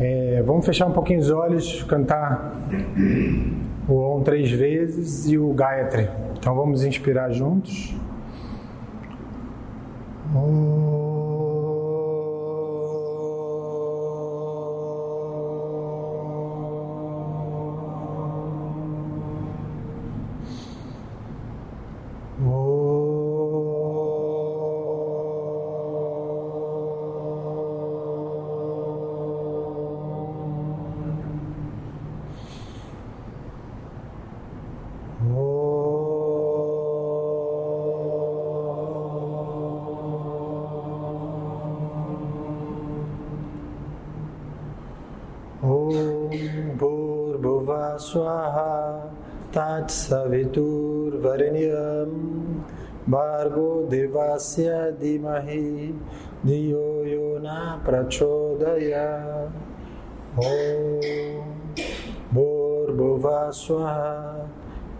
É, vamos fechar um pouquinho os olhos, cantar o Om três vezes e o Gayatri. Então vamos inspirar juntos. Om.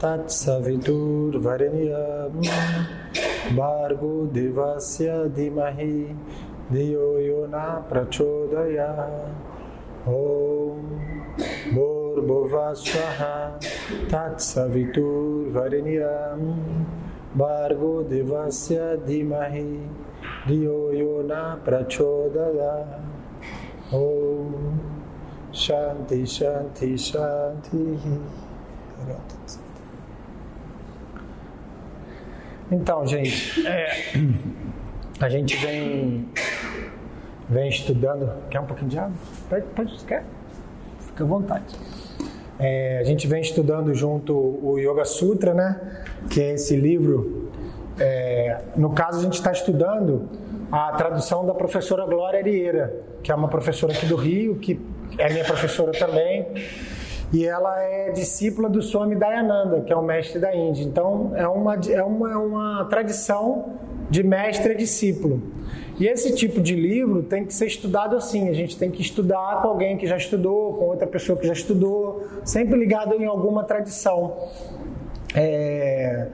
तत्सवितुर्वरेण्यं भार्गो देवस्य धीमहि, धियो यो न प्रचोदया ॐ भूर्भुवस्वः तत्सवितुर्वरेण्यं भार्गो देवस्य धीमहि, धियो यो न प्रचोदया ॐ शान्ति शान्ति शान्ति। Então, gente, é, a gente vem, vem estudando. Quer um pouquinho de água? Pode, pode, quer? Fica à vontade. É, a gente vem estudando junto o Yoga Sutra, né? Que é esse livro. É, no caso, a gente está estudando a tradução da professora Glória Arieira, que é uma professora aqui do Rio, que é minha professora também. E ela é discípula do Swami Dayananda, que é o mestre da Índia. Então, é uma, é uma, é uma tradição de mestre a discípulo. E esse tipo de livro tem que ser estudado assim. A gente tem que estudar com alguém que já estudou, com outra pessoa que já estudou, sempre ligado em alguma tradição. É,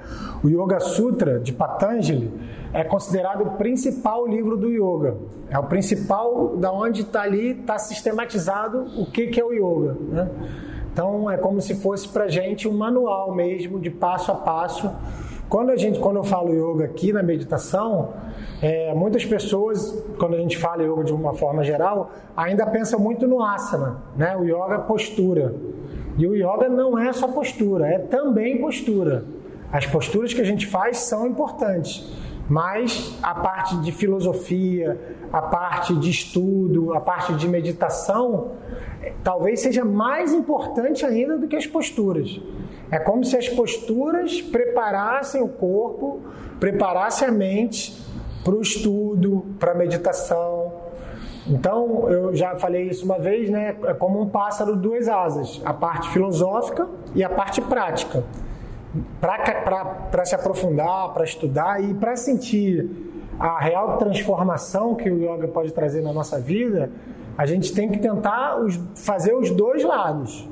o Yoga Sutra de Patanjali é considerado o principal livro do yoga. É o principal da onde está ali, está sistematizado o que, que é o yoga. Né? Então é como se fosse para gente um manual mesmo de passo a passo quando a gente, quando eu falo yoga aqui na meditação, é, muitas pessoas, quando a gente fala yoga de uma forma geral, ainda pensam muito no asana, né? O yoga é postura. E o yoga não é só postura, é também postura. As posturas que a gente faz são importantes, mas a parte de filosofia, a parte de estudo, a parte de meditação, talvez seja mais importante ainda do que as posturas. É como se as posturas preparassem o corpo, preparassem a mente para o estudo, para a meditação. Então, eu já falei isso uma vez, né? É como um pássaro duas asas: a parte filosófica e a parte prática. Para se aprofundar, para estudar e para sentir a real transformação que o yoga pode trazer na nossa vida, a gente tem que tentar os, fazer os dois lados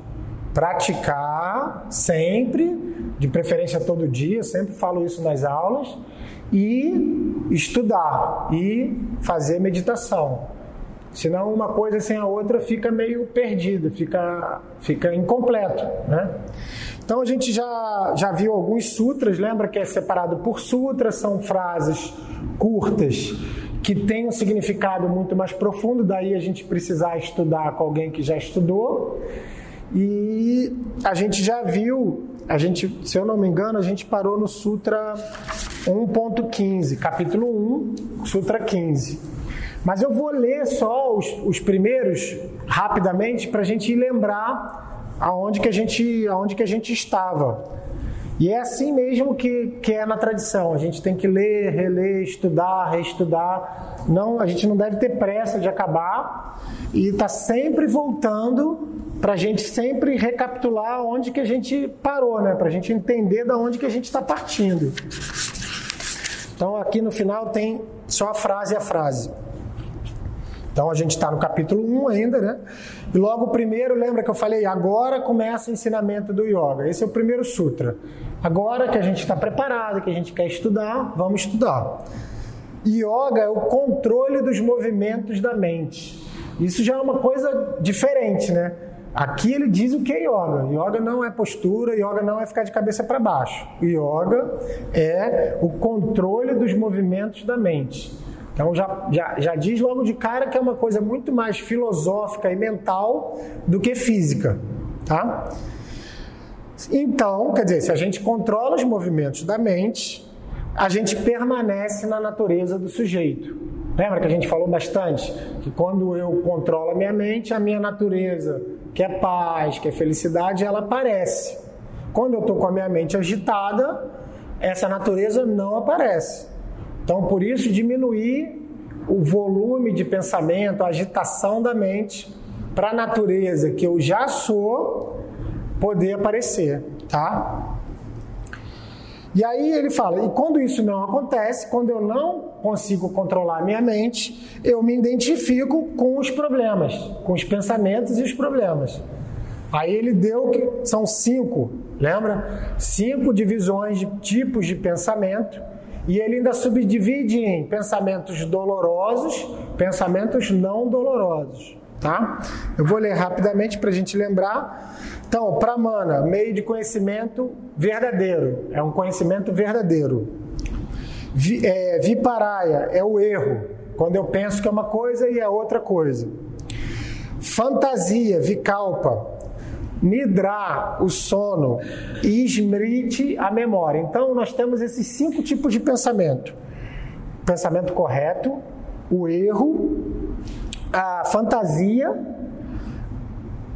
praticar sempre, de preferência todo dia, sempre falo isso nas aulas, e estudar e fazer meditação. Senão uma coisa sem a outra fica meio perdida, fica, fica incompleto. Né? Então a gente já, já viu alguns sutras, lembra que é separado por sutras, são frases curtas que têm um significado muito mais profundo, daí a gente precisar estudar com alguém que já estudou. E a gente já viu, a gente, se eu não me engano, a gente parou no Sutra 1.15, capítulo 1, Sutra 15. Mas eu vou ler só os, os primeiros rapidamente para a gente lembrar aonde que a gente, aonde que a gente estava. E é assim mesmo que, que é na tradição. A gente tem que ler, reler, estudar, reestudar. Não, a gente não deve ter pressa de acabar e está sempre voltando para a gente sempre recapitular onde que a gente parou, né? Para a gente entender da onde que a gente está partindo. Então aqui no final tem só a frase a frase. Então a gente está no capítulo 1 ainda, né? E logo o primeiro, lembra que eu falei, agora começa o ensinamento do yoga. Esse é o primeiro sutra. Agora que a gente está preparado, que a gente quer estudar, vamos estudar. Yoga é o controle dos movimentos da mente. Isso já é uma coisa diferente, né? Aqui ele diz o que é yoga. Yoga não é postura, yoga não é ficar de cabeça para baixo. Yoga é o controle dos movimentos da mente. Então já, já, já diz logo de cara que é uma coisa muito mais filosófica e mental do que física. Tá? Então, quer dizer, se a gente controla os movimentos da mente, a gente permanece na natureza do sujeito. Lembra que a gente falou bastante que quando eu controlo a minha mente, a minha natureza, que é paz, que é felicidade, ela aparece. Quando eu estou com a minha mente agitada, essa natureza não aparece. Então, por isso, diminuir o volume de pensamento, a agitação da mente, para a natureza que eu já sou poder aparecer, tá? E aí ele fala: e quando isso não acontece, quando eu não consigo controlar a minha mente, eu me identifico com os problemas, com os pensamentos e os problemas. Aí ele deu que são cinco, lembra? Cinco divisões de tipos de pensamento. E ele ainda subdivide em pensamentos dolorosos, pensamentos não dolorosos. Tá? Eu vou ler rapidamente para a gente lembrar. Então, Pramana, meio de conhecimento verdadeiro, é um conhecimento verdadeiro. Vi, é, viparaya é o erro, quando eu penso que é uma coisa e é outra coisa. Fantasia, vikalpa, Nidra, o sono, e Smriti, a memória. Então, nós temos esses cinco tipos de pensamento: pensamento correto, o erro, a fantasia,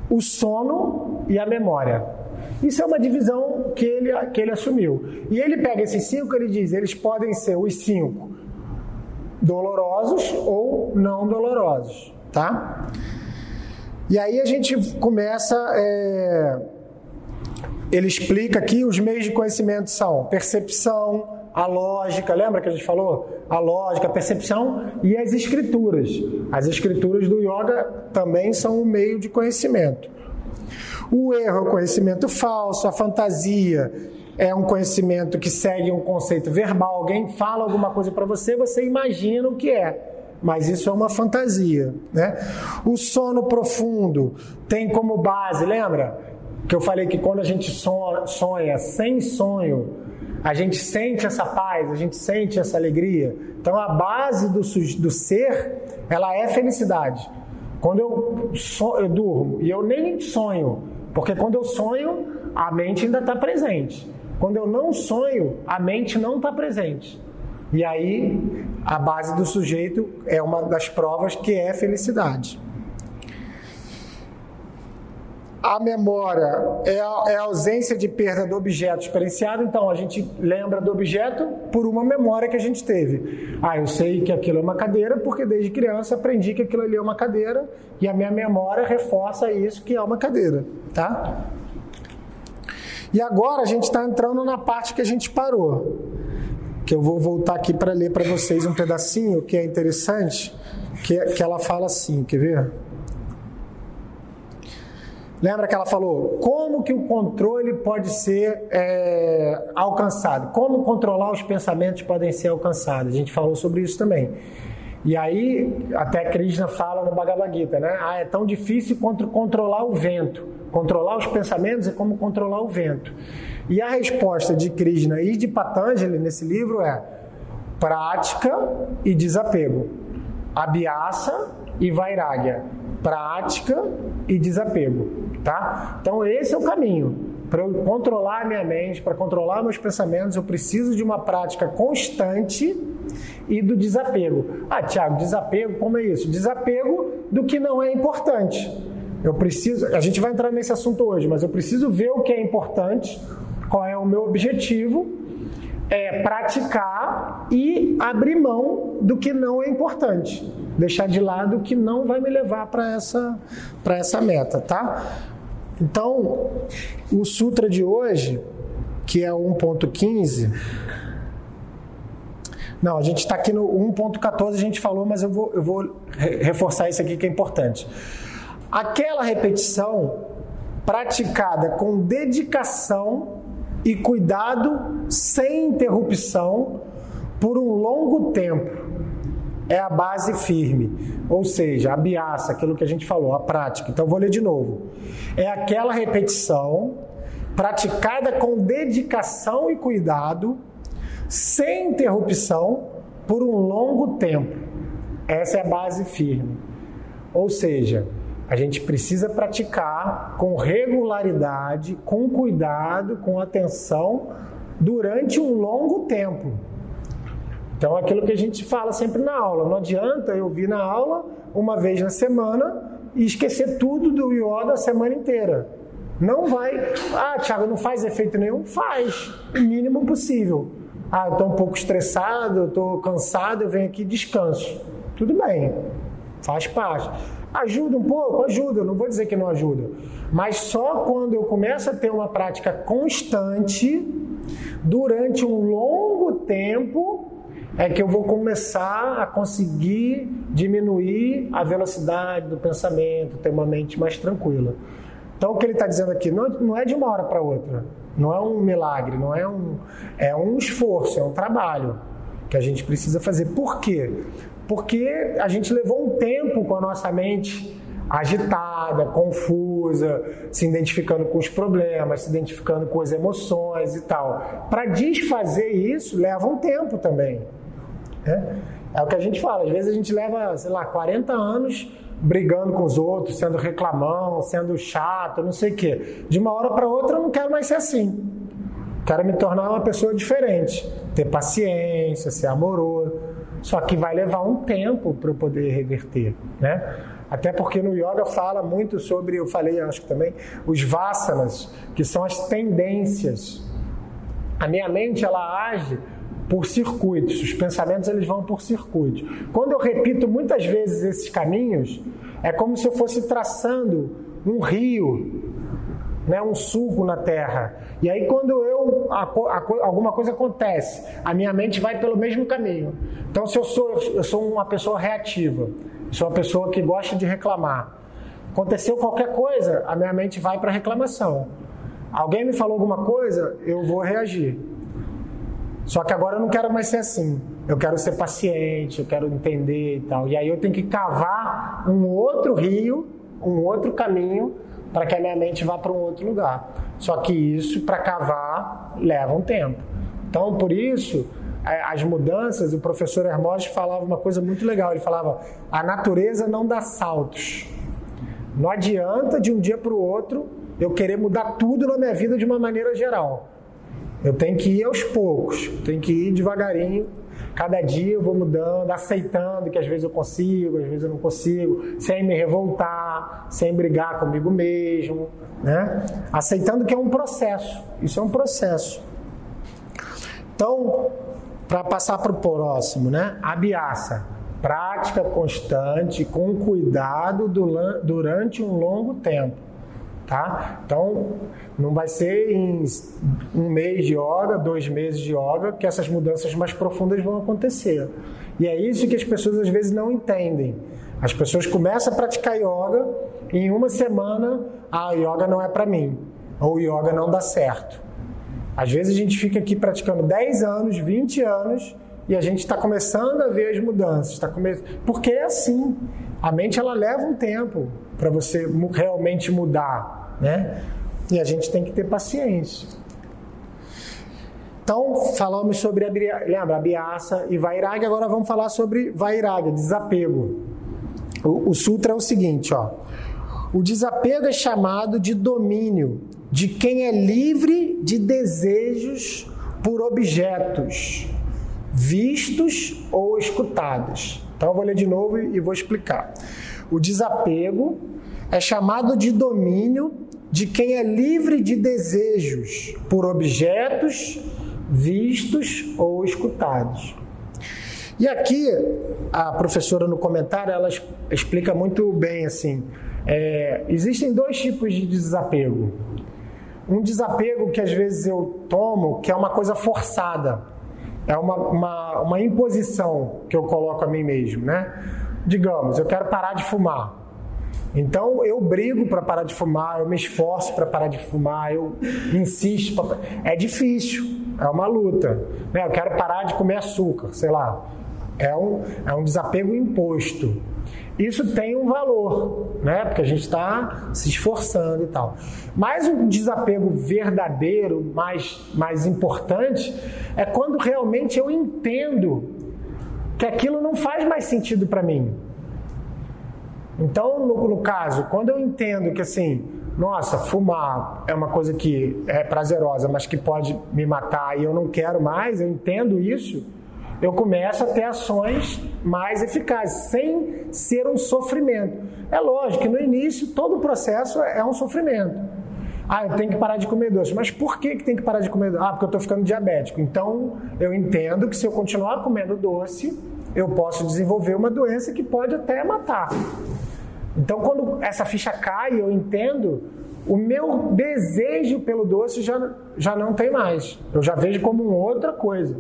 o sono e a memória. Isso é uma divisão que ele, que ele assumiu. E ele pega esses cinco, ele diz, eles podem ser os cinco dolorosos ou não dolorosos, tá? E aí a gente começa, é... ele explica aqui os meios de conhecimento são percepção, a lógica, lembra que a gente falou? A lógica, a percepção e as escrituras. As escrituras do yoga também são um meio de conhecimento. O erro é o conhecimento falso, a fantasia é um conhecimento que segue um conceito verbal. Alguém fala alguma coisa para você, você imagina o que é. Mas isso é uma fantasia, né? O sono profundo tem como base, lembra? Que eu falei que quando a gente sonha sem sonho, a gente sente essa paz, a gente sente essa alegria. Então a base do, do ser, ela é felicidade. Quando eu, so, eu durmo e eu nem sonho, porque quando eu sonho, a mente ainda está presente. Quando eu não sonho, a mente não está presente. E aí a base do sujeito é uma das provas que é felicidade. A memória é a, é a, ausência de perda do objeto experienciado, então a gente lembra do objeto por uma memória que a gente teve. Ah, eu sei que aquilo é uma cadeira porque desde criança aprendi que aquilo ali é uma cadeira e a minha memória reforça isso que é uma cadeira, tá? E agora a gente está entrando na parte que a gente parou, que eu vou voltar aqui para ler para vocês um pedacinho que é interessante, que, que ela fala assim, quer ver? Lembra que ela falou como que o controle pode ser é, alcançado? Como controlar os pensamentos podem ser alcançados? A gente falou sobre isso também. E aí, até Krishna fala no Bhagavad Gita, né? Ah, é tão difícil controlar o vento. Controlar os pensamentos é como controlar o vento. E a resposta de Krishna e de Patanjali nesse livro é prática e desapego. Abhyasa e vairagya. Prática e desapego tá? Então esse é o caminho. Para eu controlar a minha mente, para controlar meus pensamentos, eu preciso de uma prática constante e do desapego. Ah, Tiago, desapego, como é isso? Desapego do que não é importante. Eu preciso, a gente vai entrar nesse assunto hoje, mas eu preciso ver o que é importante, qual é o meu objetivo, é praticar e abrir mão do que não é importante. Deixar de lado o que não vai me levar para essa, essa meta, tá? Então, o sutra de hoje, que é o 1.15, não, a gente está aqui no 1.14, a gente falou, mas eu vou, eu vou reforçar isso aqui que é importante. Aquela repetição praticada com dedicação e cuidado, sem interrupção, por um longo tempo. é a base firme. Ou seja, a biaça, aquilo que a gente falou, a prática. Então vou ler de novo. É aquela repetição praticada com dedicação e cuidado, sem interrupção, por um longo tempo. Essa é a base firme. Ou seja, a gente precisa praticar com regularidade, com cuidado, com atenção, durante um longo tempo. Então, aquilo que a gente fala sempre na aula, não adianta eu vir na aula uma vez na semana e esquecer tudo do yoga a semana inteira. Não vai. Ah, Thiago, não faz efeito nenhum? Faz, o mínimo possível. Ah, eu estou um pouco estressado, eu estou cansado, eu venho aqui descanso. Tudo bem, faz parte. Ajuda um pouco? Ajuda, não vou dizer que não ajuda. Mas só quando eu começo a ter uma prática constante, durante um longo tempo, é que eu vou começar a conseguir diminuir a velocidade do pensamento, ter uma mente mais tranquila. Então, o que ele está dizendo aqui não é de uma hora para outra, não é um milagre, não é um, é um esforço, é um trabalho que a gente precisa fazer. Por quê? Porque a gente levou um tempo com a nossa mente agitada, confusa, se identificando com os problemas, se identificando com as emoções e tal. Para desfazer isso leva um tempo também. Né? É o que a gente fala, às vezes a gente leva, sei lá, 40 anos brigando com os outros, sendo reclamão, sendo chato, não sei o quê. De uma hora para outra eu não quero mais ser assim. Quero me tornar uma pessoa diferente, ter paciência, ser amoroso. Só que vai levar um tempo para eu poder reverter, né? Até porque no yoga fala muito sobre, eu falei acho que também, os vasanas, que são as tendências. A minha mente ela age por circuitos, os pensamentos eles vão por circuitos. Quando eu repito muitas vezes esses caminhos, é como se eu fosse traçando um rio né, um sulco na terra. E aí quando eu a, a, alguma coisa acontece, a minha mente vai pelo mesmo caminho. Então se eu sou eu sou uma pessoa reativa, sou uma pessoa que gosta de reclamar. Aconteceu qualquer coisa, a minha mente vai para reclamação. Alguém me falou alguma coisa, eu vou reagir. Só que agora eu não quero mais ser assim. Eu quero ser paciente, eu quero entender e tal. E aí eu tenho que cavar um outro rio, um outro caminho para que a minha mente vá para um outro lugar. Só que isso, para cavar, leva um tempo. Então, por isso, é, as mudanças, o professor Hermógenes falava uma coisa muito legal. Ele falava: a natureza não dá saltos. Não adianta de um dia para o outro eu querer mudar tudo na minha vida de uma maneira geral. Eu tenho que ir aos poucos, tenho que ir devagarinho Cada dia eu vou mudando, aceitando que às vezes eu consigo, às vezes eu não consigo, sem me revoltar, sem brigar comigo mesmo, né? Aceitando que é um processo. Isso é um processo. Então, para passar para o próximo, né? A biaça. Prática constante, com cuidado durante um longo tempo. Tá? Então, não vai ser em um mês de yoga, dois meses de yoga, que essas mudanças mais profundas vão acontecer. E é isso que as pessoas às vezes não entendem. As pessoas começam a praticar yoga e em uma semana, ah, yoga não é para mim, ou yoga não dá certo. Às vezes a gente fica aqui praticando 10 anos, 20 anos e a gente está começando a ver as mudanças. Tá come... Porque é assim. A mente ela leva um tempo para você realmente mudar né? E a gente tem que ter paciência. Então, falamos sobre a, lembra, a biaça e vairagya, agora vamos falar sobre vairagya, desapego. O, o sutra é o seguinte, ó. O desapego é chamado de domínio de quem é livre de desejos por objetos vistos ou escutados. Então eu vou ler de novo e vou explicar. O desapego é chamado de domínio de quem é livre de desejos por objetos vistos ou escutados. E aqui a professora no comentário ela explica muito bem assim. É, existem dois tipos de desapego. Um desapego que às vezes eu tomo, que é uma coisa forçada, é uma, uma, uma imposição que eu coloco a mim mesmo, né? Digamos, eu quero parar de fumar. Então eu brigo para parar de fumar, eu me esforço para parar de fumar, eu insisto. Pra... É difícil, é uma luta. Né? Eu quero parar de comer açúcar, sei lá. É um, é um desapego imposto. Isso tem um valor, né? Porque a gente está se esforçando e tal. Mas um desapego verdadeiro, mais, mais importante, é quando realmente eu entendo que aquilo não faz mais sentido para mim. Então, no, no, caso, quando eu entendo que assim, nossa, fumar é uma coisa que é prazerosa, mas que pode me matar e eu não quero mais, eu entendo isso, eu começo a ter ações mais eficazes, sem ser um sofrimento. É lógico que no início todo o processo é um sofrimento. Ah, eu tenho que parar de comer doce. Mas por que, que tem que parar de comer doce? Ah, porque eu estou ficando diabético. Então, eu entendo que se eu continuar comendo doce, eu posso desenvolver uma doença que pode até matar. Então, quando essa ficha cai, eu entendo, o meu desejo pelo doce já, já não tem mais. Eu já vejo como outra coisa.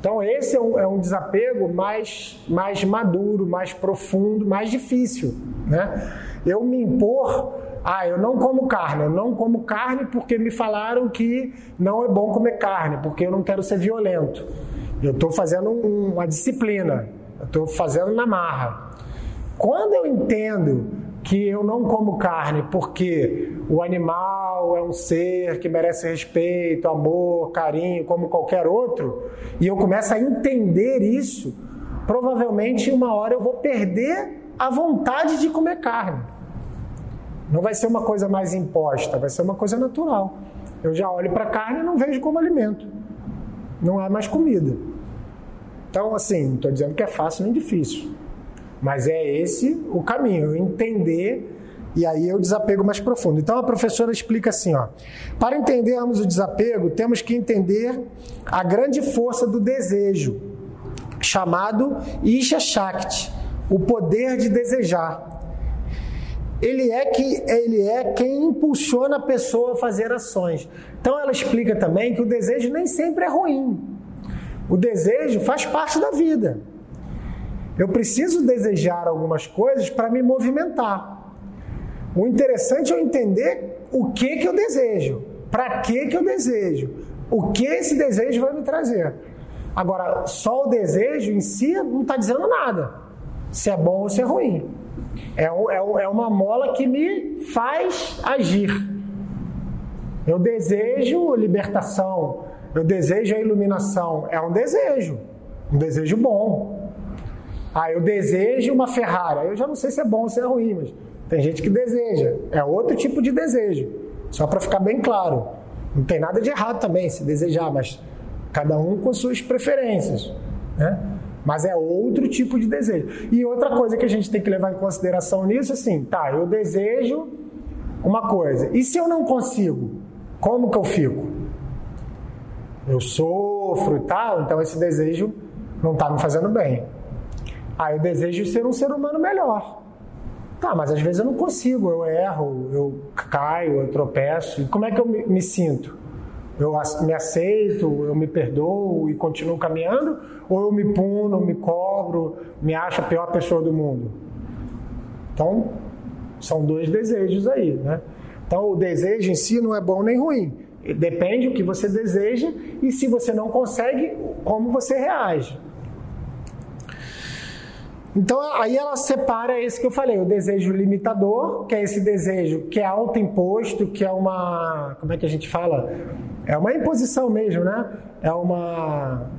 Então, esse é um, é um desapego mais, mais maduro, mais profundo, mais difícil. Né? Eu me impor ah, eu não como carne, eu não como carne porque me falaram que não é bom comer carne, porque eu não quero ser violento. Eu estou fazendo uma disciplina, eu estou fazendo na marra. Quando eu entendo que eu não como carne porque o animal é um ser que merece respeito, amor, carinho, como qualquer outro, e eu começo a entender isso, provavelmente uma hora eu vou perder a vontade de comer carne. Não vai ser uma coisa mais imposta, vai ser uma coisa natural. Eu já olho para a carne e não vejo como alimento. Não é mais comida. Então, assim, não estou dizendo que é fácil nem difícil. Mas é esse o caminho, entender e aí eu desapego mais profundo. Então a professora explica assim, ó: Para entendermos o desapego, temos que entender a grande força do desejo, chamado Isha Shakti, o poder de desejar ele é que ele é quem impulsiona a pessoa a fazer ações. Então ela explica também que o desejo nem sempre é ruim. O desejo faz parte da vida. Eu preciso desejar algumas coisas para me movimentar. O interessante é eu entender o que que eu desejo, para que que eu desejo, o que esse desejo vai me trazer. Agora, só o desejo em si não está dizendo nada, se é bom ou se é ruim. É, é, é uma mola que me faz agir. Eu desejo libertação, eu desejo a iluminação. É um desejo, um desejo bom. Ah, eu desejo uma Ferrari. Eu já não sei se é bom ou se é ruim, mas tem gente que deseja. É outro tipo de desejo. Só para ficar bem claro. Não tem nada de errado também se desejar, mas cada um com suas preferências. Né? Mas é outro tipo de desejo. E outra coisa que a gente tem que levar em consideração nisso, assim, tá, eu desejo uma coisa. E se eu não consigo, como que eu fico? Eu sofro e tal, então esse desejo não está me fazendo bem. Ah, eu desejo ser um ser humano melhor. Tá, mas às vezes eu não consigo, eu erro, eu caio, eu tropeço. E como é que eu me, me sinto? Eu me aceito, eu me perdoo e continuo caminhando? Ou eu me puno, me cobro, me acho a pior pessoa do mundo? Então, são dois desejos aí, né? Então, o desejo em si não é bom nem ruim. Depende do que você deseja e se você não consegue, como você reage. Então, aí ela separa esse que eu falei, o desejo limitador, que é esse desejo que é autoimposto, que é uma. Como é que a gente fala? É uma imposição mesmo, né? É uma.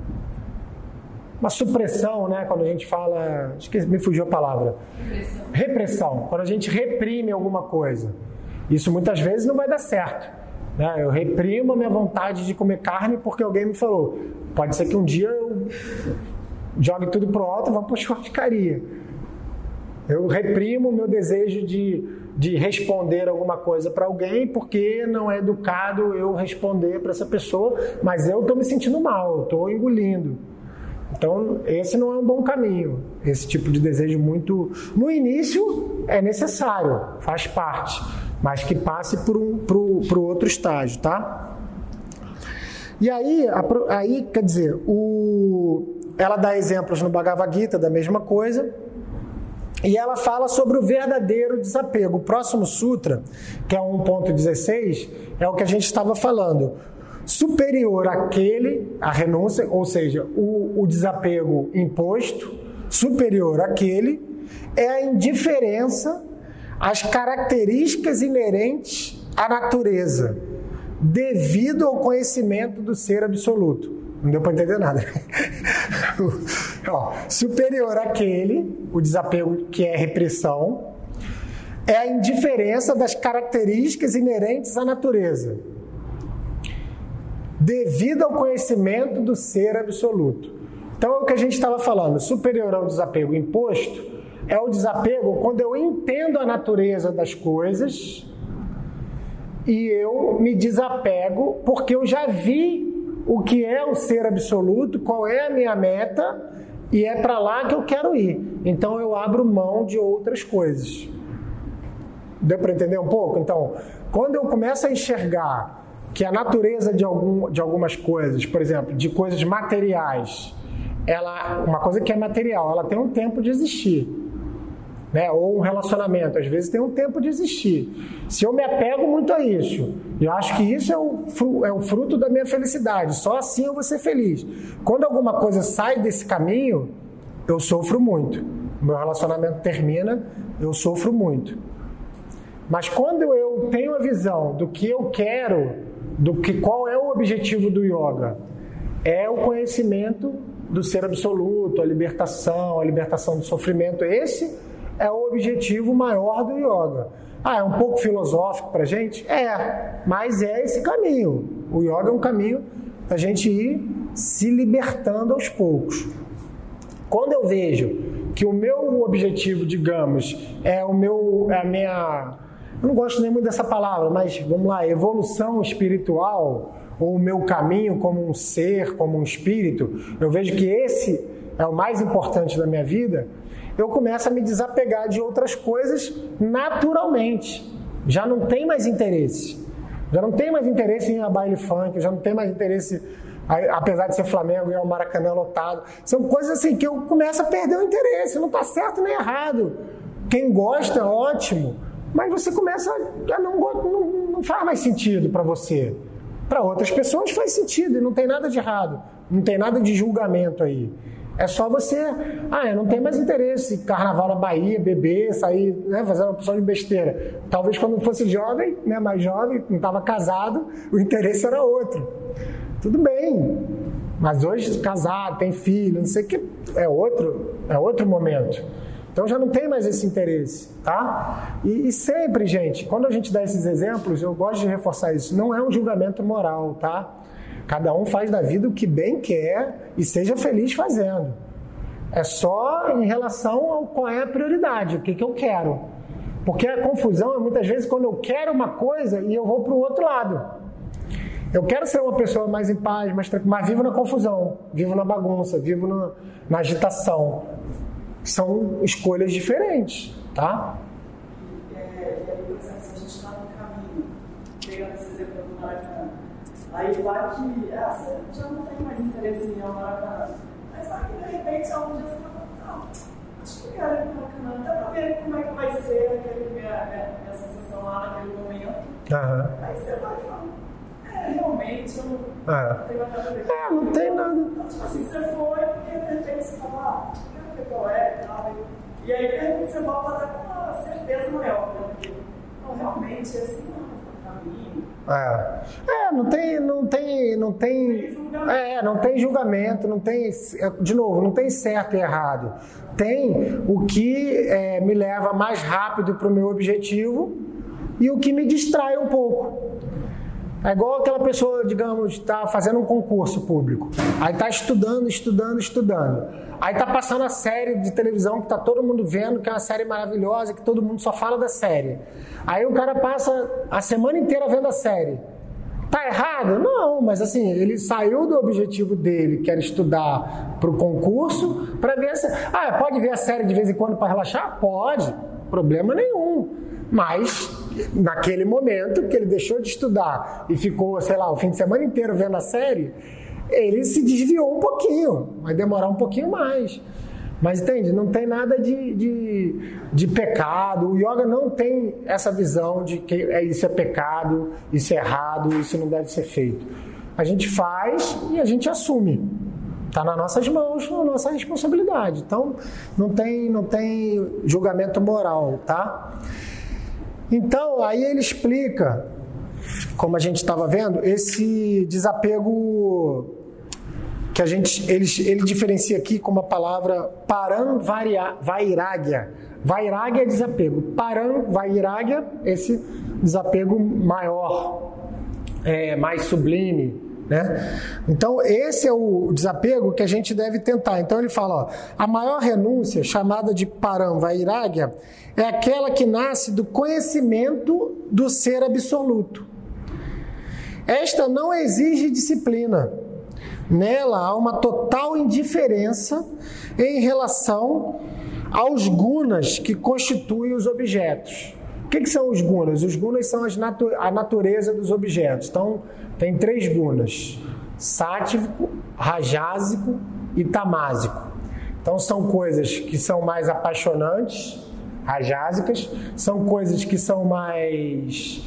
Uma supressão, né? Quando a gente fala. Acho que me fugiu a palavra. Repressão. repressão. Quando a gente reprime alguma coisa. Isso muitas vezes não vai dar certo. Né? Eu reprimo a minha vontade de comer carne porque alguém me falou. Pode ser que um dia eu jogue tudo pro alto e vá para churrascaria. Eu reprimo o meu desejo de, de responder alguma coisa para alguém porque não é educado eu responder para essa pessoa, mas eu estou me sentindo mal, eu estou engolindo. Então, esse não é um bom caminho. Esse tipo de desejo muito. No início é necessário, faz parte, mas que passe por um pro, pro outro estágio, tá? E aí, aí quer dizer, o, ela dá exemplos no Bhagavad Gita da mesma coisa. E ela fala sobre o verdadeiro desapego. O próximo sutra, que é 1.16, é o que a gente estava falando. superior àquele, a renúncia, ou seja, o, o desapego imposto, superior àquele, é a indiferença às características inerentes à natureza, devido ao conhecimento do ser absoluto. Não deu para entender nada. Ó, superior àquele, o desapego que é repressão, é a indiferença das características inerentes à natureza, devido ao conhecimento do ser absoluto. Então, é o que a gente estava falando, superior ao desapego imposto, é o desapego quando eu entendo a natureza das coisas e eu me desapego porque eu já vi o que é o ser absoluto, qual é a minha meta e é para lá que eu quero ir. Então eu abro mão de outras coisas. Deu para entender um pouco? Então, quando eu começo a enxergar que a natureza de, algum, de algumas coisas, por exemplo, de coisas materiais, ela, uma coisa que é material, ela tem um tempo de existir. Né? Ou um relacionamento, às vezes tem um tempo de existir. Se eu me apego muito a isso, eu acho que isso é o, é o fruto da minha felicidade, só assim eu vou ser feliz. Quando alguma coisa sai desse caminho, eu sofro muito. Meu relacionamento termina, eu sofro muito. Mas quando eu tenho a visão do que eu quero, do que qual é o objetivo do yoga, é o conhecimento do ser absoluto, a libertação, a libertação do sofrimento. Esse é o objetivo maior do yoga. Ah, é um pouco filosófico para gente? É, mas é esse caminho. O yoga é um caminho da gente ir se libertando aos poucos. Quando eu vejo que o meu objetivo, digamos, é o meu, é a minha eu não gosto nem muito dessa palavra, mas vamos lá, evolução espiritual, ou o meu caminho como um ser, como um espírito, eu vejo que esse é o mais importante da minha vida, eu começo a me desapegar de outras coisas naturalmente. Já não tem mais interesse. Já não tem mais interesse em ir a baile funk, já não tem mais interesse, apesar de ser Flamengo e é o Maracanã lotado. São coisas assim que eu começo a perder o interesse, não está certo nem errado. Quem gosta, ótimo mas você começa a não, não, não faz mais sentido para você. Para outras pessoas faz sentido e não tem nada de errado, não tem nada de julgamento aí. É só você, ah, eu não tenho mais interesse, carnaval na Bahia, beber, sair, né, fazer uma opção de besteira. Talvez quando fosse jovem, né, mais jovem, não estava casado, o interesse era outro. Tudo bem, mas hoje casado, tem filho, não sei o que, é outro, é outro momento. Então já não tem mais esse interesse, tá? E, e, sempre, gente, quando a gente dá esses exemplos, eu gosto de reforçar isso, não é um julgamento moral, tá? Cada um faz da vida o que bem quer e seja feliz fazendo. É só em relação ao qual é a prioridade, o que, que eu quero. Porque a confusão é muitas vezes quando eu quero uma coisa e eu vou para o outro lado. Eu quero ser uma pessoa mais em paz, mais tranquila, mas vivo na confusão, vivo na bagunça, vivo na, na agitação são escolhas diferentes, tá? É, e se a gente está no caminho, pegando esse exemplo do Maracanã, aí vai que ah, você já não tem mais interesse em ir ao Maracanã, mas vai que de repente algum dia você fala, não, acho que eu quero ir ao Maracanã, até para ver como é que vai ser aquele, minha, minha, minha sensação lá naquele momento. Uhum. Aí você vai e fala, é, realmente, eu não, é. não tenho nada a ver. É, não tem nada. Então, tipo assim, você foi, porque de repente você fala, ah, qual é e tal. E aí, de repente, você volta até com uma certeza maior, né? Porque, não, realmente, é assim, não. É. é, não tem, não tem, não tem, é, não tem julgamento, não tem, de novo, não tem certo e errado. Tem o que é, me leva mais rápido para o meu objetivo e o que me distrai um pouco. É igual aquela pessoa, digamos, está fazendo um concurso público. Aí está estudando, estudando, estudando. Aí está passando a série de televisão que está todo mundo vendo, que é uma série maravilhosa, que todo mundo só fala da série. Aí o cara passa a semana inteira vendo a série. Tá errado? Não, mas assim, ele saiu do objetivo dele, que era estudar para o concurso, para ver se. Ah, pode ver a série de vez em quando para relaxar? Pode, problema nenhum. Mas, naquele momento que ele deixou de estudar e ficou, sei lá, o fim de semana inteiro vendo a série, ele se desviou um pouquinho. Vai demorar um pouquinho mais. Mas entende? Não tem nada de, de, de, pecado. O yoga não tem essa visão de que é, isso é pecado, isso é errado, isso não deve ser feito. a gente faz e a gente assume. Está nas nossas mãos, na nossa responsabilidade. Então, não tem, não tem julgamento moral, tá? Então, aí ele explica, como a gente estava vendo, esse desapego que a gente ele, ele diferencia aqui com uma palavra param vairagya. Vairagya é desapego. Param vairagya, esse desapego maior, é, mais sublime, né? Então, esse é o desapego que a gente deve tentar. Então, ele fala: ó, a maior renúncia, chamada de Paramvairagya, é aquela que nasce do conhecimento do ser absoluto. Esta não exige disciplina. Nela há uma total indiferença em relação aos gunas que constituem os objetos. O que, que são os gunas? Os gunas são natu a natureza dos objetos. Então, tem três gunas: sático, rajásico e tamásico. Então, são coisas que são mais apaixonantes, rajásicas, são coisas que são mais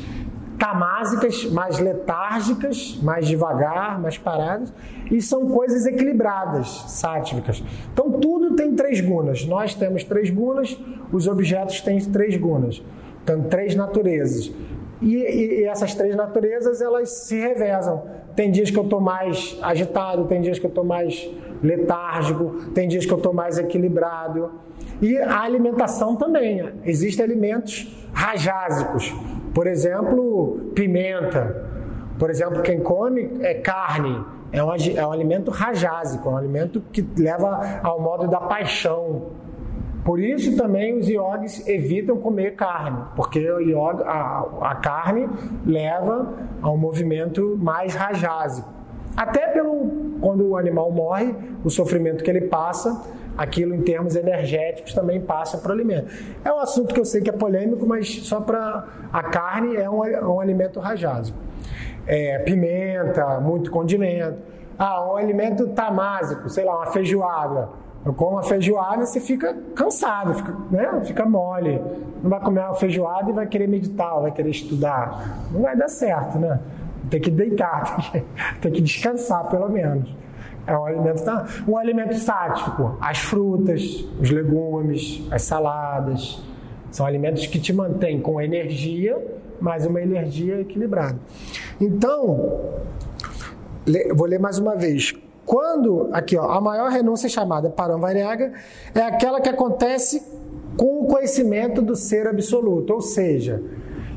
tamásicas, mais letárgicas, mais devagar, mais paradas, e são coisas equilibradas, sátívicas. Então tudo tem três gunas. Nós temos três gunas, os objetos têm três gunas. Então, três naturezas. E, e, essas três naturezas elas se revezam. Tem dias que eu estou mais agitado, tem dias que eu estou mais letárgico, tem dias que eu estou mais equilibrado. E a alimentação também. Existem alimentos rajásicos, por exemplo, pimenta. Por exemplo, quem come é carne. É um, é um alimento rajásico, é um alimento que leva ao modo da paixão. Por isso também os iogues evitam comer carne, porque yoga, a, a carne leva a um movimento mais rajásico. Até pelo quando o animal morre, o sofrimento que ele passa, aquilo em termos energéticos também passa para o alimento. É um assunto que eu sei que é polêmico, mas só para a carne é um, é um alimento rajásico. É, pimenta, muito condimento. Ah, um alimento tamásico, sei lá, uma feijoada eu como uma feijoada, você fica cansado, fica, né? fica mole. Não vai comer uma feijoada e vai querer meditar, vai querer estudar. Não vai dar certo, né? Tem que deitar, tem que, tem que descansar pelo menos. É um alimento, um alimento sático. As frutas, os legumes, as saladas. São alimentos que te mantêm com energia, mas uma energia equilibrada. Então, vou ler mais uma vez. Quando, aqui ó, a maior renúncia chamada Paramvariaga é aquela que acontece com o conhecimento do ser absoluto, ou seja,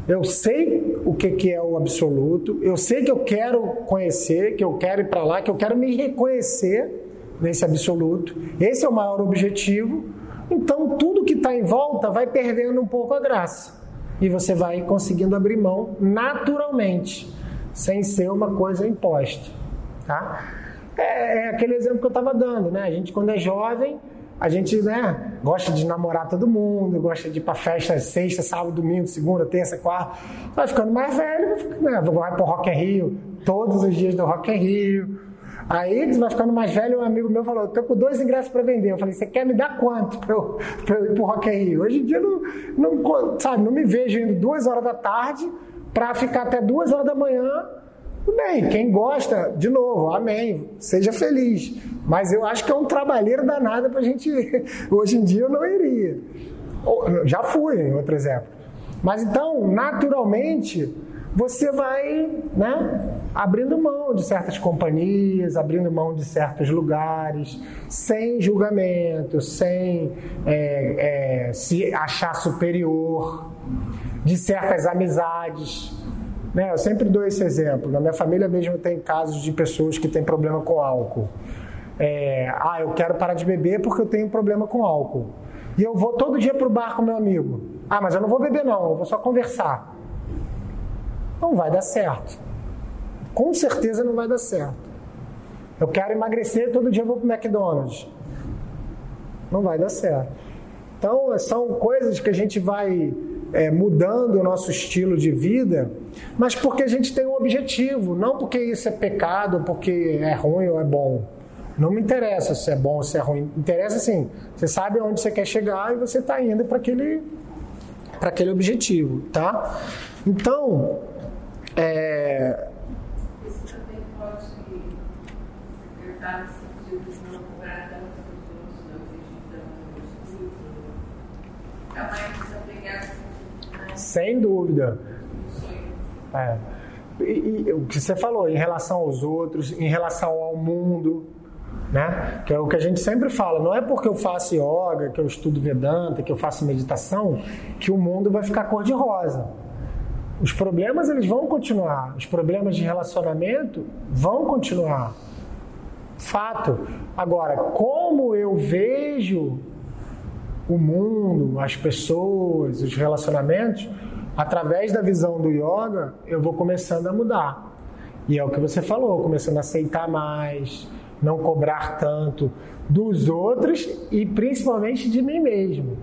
eu sei o que, que é o absoluto, eu sei que eu quero conhecer, que eu quero ir para lá, que eu quero me reconhecer nesse absoluto. Esse é o maior objetivo. Então, tudo que está em volta vai perdendo um pouco a graça. E você vai conseguindo abrir mão naturalmente, sem ser uma coisa imposta. Tá? É, é aquele exemplo que eu estava dando, né? A gente, quando é jovem, a gente né, gosta de namorar todo mundo, gosta de ir para festa sexta, sábado, domingo, segunda, terça, quarta. Vai ficando mais velho, né, vai o Rock in Rio, todos os dias do Rock in Rio. Aí vai ficando mais velho, um amigo meu falou, estou com dois ingressos para vender. Eu falei, você quer me dar quanto para eu, eu ir para o Rock in Rio? Hoje em dia, não, não, sabe, não me vejo indo duas horas da tarde para ficar até duas horas da manhã tudo bem, quem gosta, de novo, amém, seja feliz. Mas eu acho que é um trabalheiro danado para a gente. Hoje em dia eu não iria. Já fui, em outro exemplo. Mas então, naturalmente, você vai né, abrindo mão de certas companhias, abrindo mão de certos lugares, sem julgamento, sem é, é, se achar superior, de certas amizades. Né? Eu sempre dou esse exemplo. Na minha família mesmo tem casos de pessoas que têm problema com álcool. É, ah, eu quero parar de beber porque eu tenho problema com álcool. E eu vou todo dia para o bar com meu amigo. Ah, mas eu não vou beber não, eu vou só conversar. Não vai dar certo. Com certeza não vai dar certo. Eu quero emagrecer, todo dia eu vou para o McDonald's. Não vai dar certo. Então, são coisas que a gente vai é, mudando o nosso estilo de vida, mas porque a gente tem um objetivo, não porque isso é pecado, porque é ruim ou é bom. Não me interessa se é bom ou se é ruim. Interessa assim, você sabe onde você quer chegar e você está indo para aquele, aquele objetivo, tá? Então, é... Isso também pode pensar no sentido de não cobrar tanto dos outros, não exigir tanto dos Ficar mais desapegado. Né? Sem dúvida. É. E, e, o que você falou em relação aos outros, em relação ao mundo, né? Que é o que a gente sempre fala. Não é porque eu faço yoga, que eu estudo Vedanta, que eu faço meditação, que o mundo vai ficar cor de rosa. Os problemas eles vão continuar. Os problemas de relacionamento vão continuar. Fato. Agora, como eu vejo o mundo, as pessoas, os relacionamentos, através da visão do yoga, eu vou começando a mudar. E é o que você falou, começando a aceitar mais, não cobrar tanto dos outros e principalmente de mim mesmo.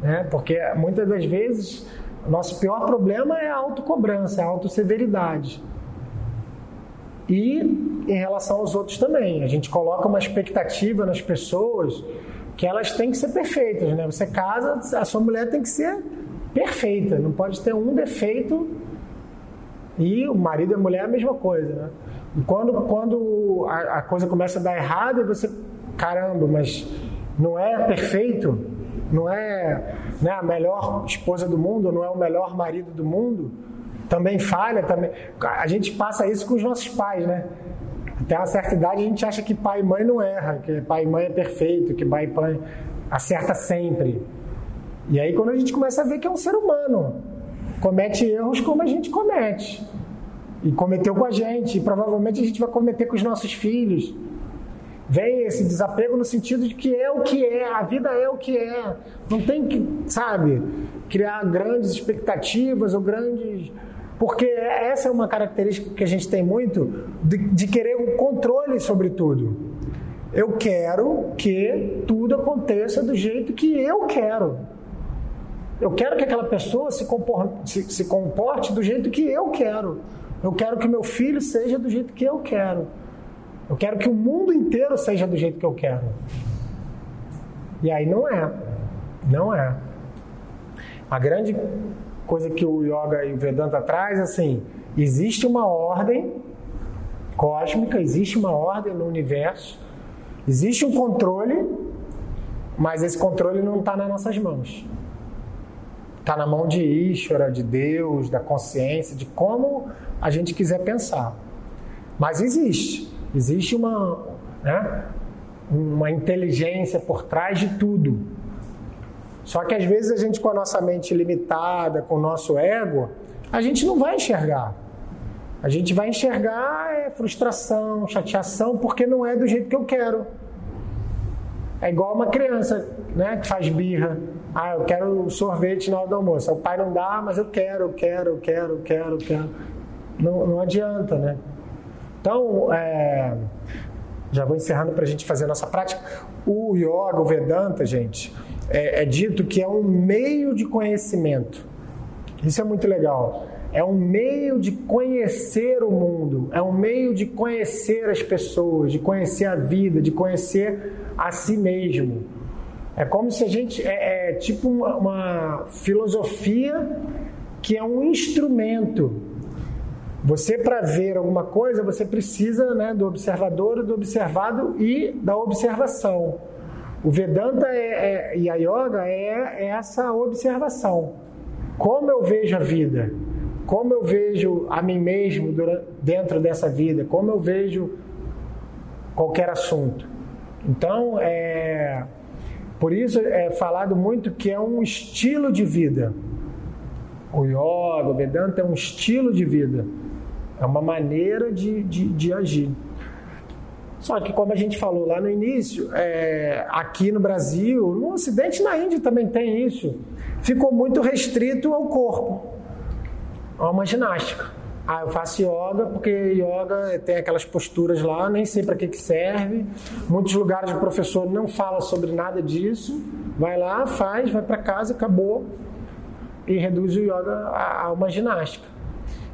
Né? Porque muitas das vezes nosso pior problema é a autocobrança, a autosseveridade. E em relação aos outros também, a gente coloca uma expectativa nas pessoas que elas têm que ser perfeitas, né? Você casa, a sua mulher tem que ser perfeita, não pode ter um defeito e o marido e a mulher é a mesma coisa, né? E quando, quando a, a coisa começa a dar errado, você, caramba, mas não é perfeito, não é né, a melhor esposa do mundo, não é o melhor marido do mundo, também falha, também. A gente passa isso com os nossos pais, né? Até uma certa idade a gente acha que pai e mãe não erra, que pai e mãe é perfeito, que pai e mãe acerta sempre. E aí quando a gente começa a ver que é um ser humano, comete erros como a gente comete. E cometeu com a gente, e provavelmente a gente vai cometer com os nossos filhos. Vem esse desapego no sentido de que é o que é, a vida é o que é. Não tem que, sabe, criar grandes expectativas ou grandes. Porque essa é uma característica que a gente tem muito de, de querer um controle sobre tudo. Eu quero que tudo aconteça do jeito que eu quero. Eu quero que aquela pessoa se comporte, se, se comporte do jeito que eu quero. Eu quero que meu filho seja do jeito que eu quero. Eu quero que o mundo inteiro seja do jeito que eu quero. E aí não é. Não é. A grande coisa que o yoga e o Vedanta traz, assim, existe uma ordem cósmica, existe uma ordem no universo, existe um controle, mas esse controle não está nas nossas mãos. Está na mão de Ishvara, de Deus, da consciência, de como a gente quiser pensar. Mas existe. Existe uma, né, uma inteligência por trás de tudo. Só que às vezes a gente, com a nossa mente limitada, com o nosso ego, a gente não vai enxergar. A gente vai enxergar é, frustração, chateação, porque não é do jeito que eu quero. É igual uma criança né, que faz birra. Ah, eu quero sorvete na hora do almoço. O pai não dá, mas eu quero, eu quero, eu quero, eu quero, eu quero. Não, não adianta, né? Então, é, já vou encerrando para a gente fazer a nossa prática. O yoga, o Vedanta, gente, é, é dito que é um meio de conhecimento. Isso é muito legal. É um meio de conhecer o mundo, é um meio de conhecer as pessoas, de conhecer a vida, de conhecer a si mesmo. É como se a gente. É, é tipo uma, uma filosofia que é um instrumento você, para ver alguma coisa, você precisa né, do observador, do observado e da observação. O Vedanta é, é, e a Yoga é, é essa observação. Como eu vejo a vida, como eu vejo a mim mesmo dentro dessa vida, como eu vejo qualquer assunto. Então, é, por isso é falado muito que é um estilo de vida. O yoga, o Vedanta é um estilo de vida. É uma maneira de, de, de agir. Só que, como a gente falou lá no início, é, aqui no Brasil, no Ocidente na Índia também tem isso, ficou muito restrito ao corpo, a uma ginástica. Ah, eu faço yoga porque yoga tem aquelas posturas lá, nem sei para que, que serve. Muitos lugares o professor não fala sobre nada disso. Vai lá, faz, vai para casa, acabou. E reduz o yoga a, a uma ginástica.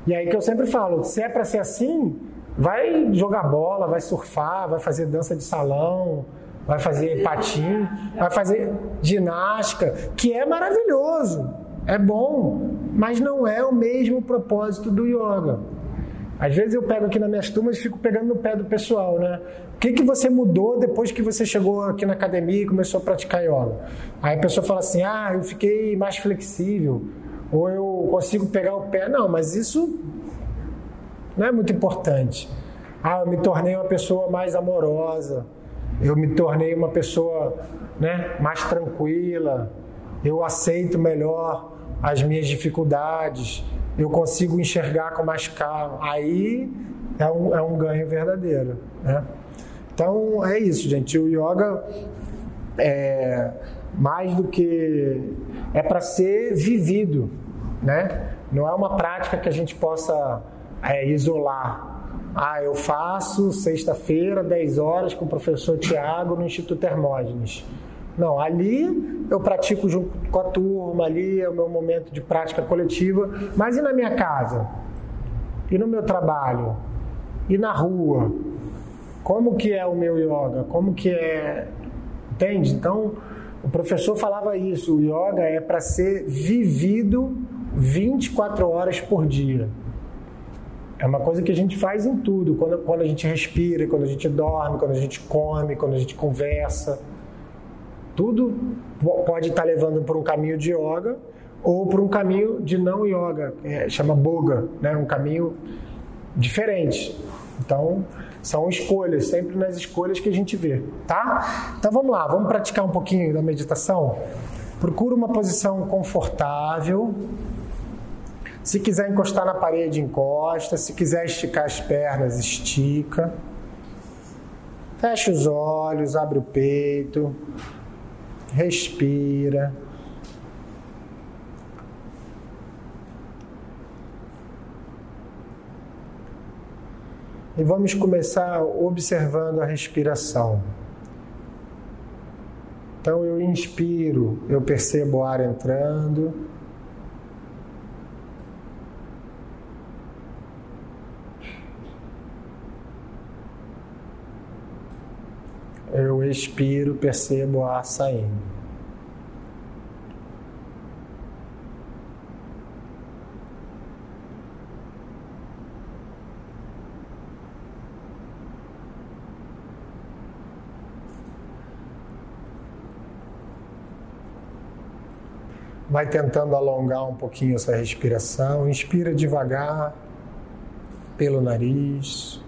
E aí que eu sempre falo, se é para ser assim, vai jogar bola, vai surfar, vai fazer dança de salão, vai fazer patim, vai fazer ginástica, que é maravilhoso, é bom, mas não é o mesmo propósito do yoga. Às vezes eu pego aqui nas minhas turmas e fico pegando no pé do pessoal, né? O que, que você mudou depois que você chegou aqui na academia e começou a praticar yoga? Aí a pessoa fala assim: ah, eu fiquei mais flexível, ou eu consigo pegar o pé. Não, mas isso não é muito importante. Ah, eu me tornei uma pessoa mais amorosa, eu me tornei uma pessoa né, mais tranquila, eu aceito melhor as minhas dificuldades, eu consigo enxergar com mais calma. Aí é um, é um ganho verdadeiro. Né? Então é isso, gente. O yoga é mais do que. é para ser vivido. Né? Não é uma prática que a gente possa é, isolar. Ah, eu faço sexta-feira, 10 horas, com o professor Tiago no Instituto Hermógenes. Não, ali eu pratico junto com a turma, ali é o meu momento de prática coletiva. Mas e na minha casa? E no meu trabalho? E na rua? Como que é o meu yoga? Como que é. Entende? Então, o professor falava isso: o yoga é para ser vivido 24 horas por dia. É uma coisa que a gente faz em tudo, quando, quando a gente respira, quando a gente dorme, quando a gente come, quando a gente conversa tudo pode estar levando para um caminho de yoga ou para um caminho de não yoga, é, chama boga, né? um caminho diferente. Então, são escolhas, sempre nas escolhas que a gente vê, tá? Então vamos lá, vamos praticar um pouquinho da meditação? Procura uma posição confortável. Se quiser encostar na parede, encosta. Se quiser esticar as pernas, estica. Fecha os olhos, abre o peito respira. E vamos começar observando a respiração. Então eu inspiro, eu percebo o ar entrando. Eu expiro, percebo o ar saindo. Vai tentando alongar um pouquinho essa respiração. Inspira devagar pelo nariz.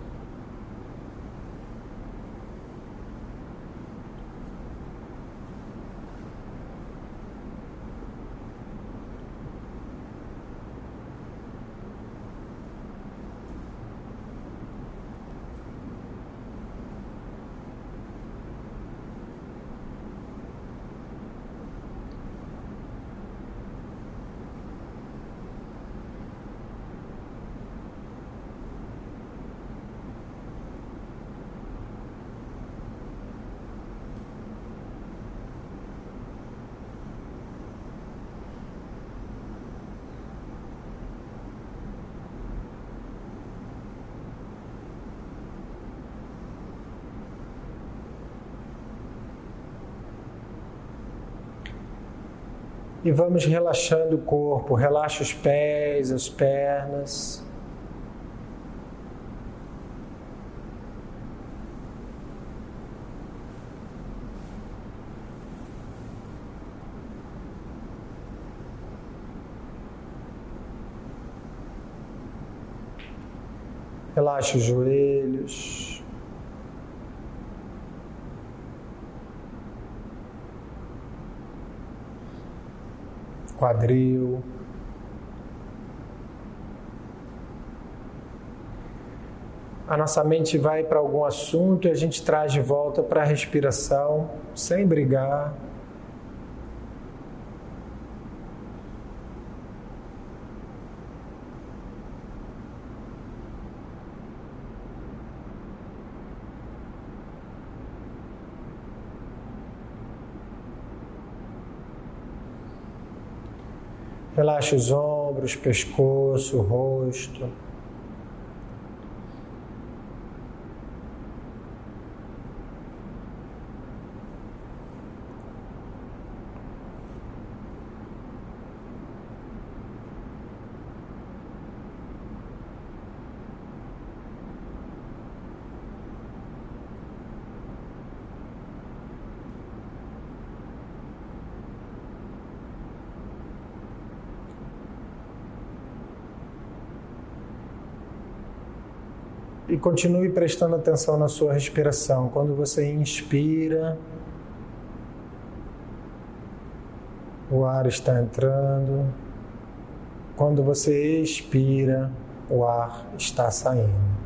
E vamos relaxando o corpo, relaxa os pés, as pernas. Relaxa os joelhos. Quadril. A nossa mente vai para algum assunto e a gente traz de volta para a respiração, sem brigar. Relaxa os ombros, pescoço, rosto. E continue prestando atenção na sua respiração. Quando você inspira, o ar está entrando. Quando você expira, o ar está saindo.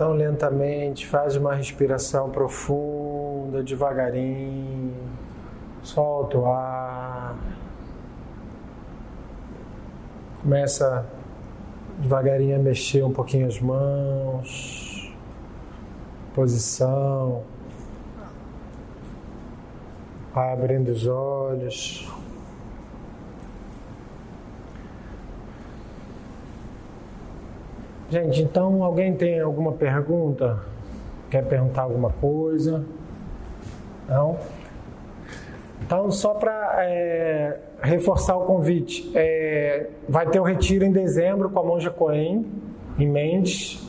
Então, lentamente, faz uma respiração profunda, devagarinho. Solta o ar. Começa devagarinho a mexer um pouquinho as mãos. Posição. Vai abrindo os olhos. Gente, então alguém tem alguma pergunta? Quer perguntar alguma coisa? Não? Então, só para é, reforçar o convite, é, vai ter o retiro em dezembro com a Monja Coen, em Mendes,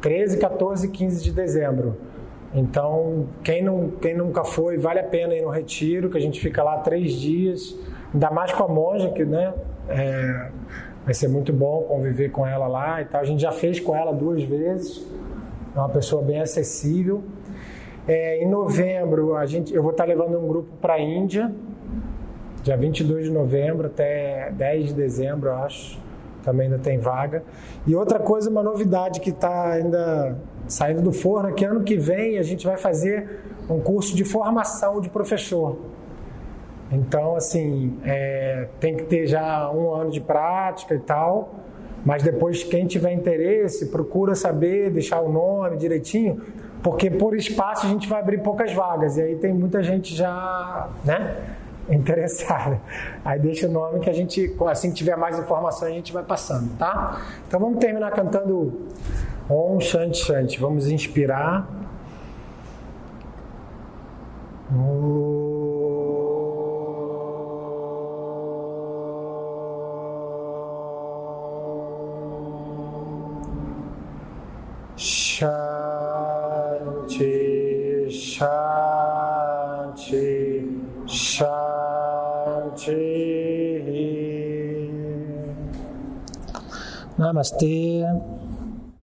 13, 14 e 15 de dezembro. Então, quem, não, quem nunca foi, vale a pena ir no retiro, que a gente fica lá três dias, ainda mais com a monja, que né, é, vai ser muito bom conviver com ela lá e tal. A gente já fez com ela duas vezes, é uma pessoa bem acessível. É, em novembro, a gente, eu vou estar levando um grupo para a Índia, dia 22 de novembro até 10 de dezembro, acho. Também ainda tem vaga. E outra coisa, uma novidade que está ainda saindo do forno, é que ano que vem a gente vai fazer um curso de formação de professor. Então, assim, é, tem que ter já um ano de prática e tal, mas depois, quem tiver interesse, procura saber, deixar o nome direitinho, porque por espaço a gente vai abrir poucas vagas, e aí tem muita gente já, né? Interessada. Aí deixa o nome que a gente, assim que tiver mais informação, a gente vai passando, tá? Então vamos terminar cantando Om Shanti Shanti. Vamos inspirar. Shanti, Shanti, Shanti. Namastê.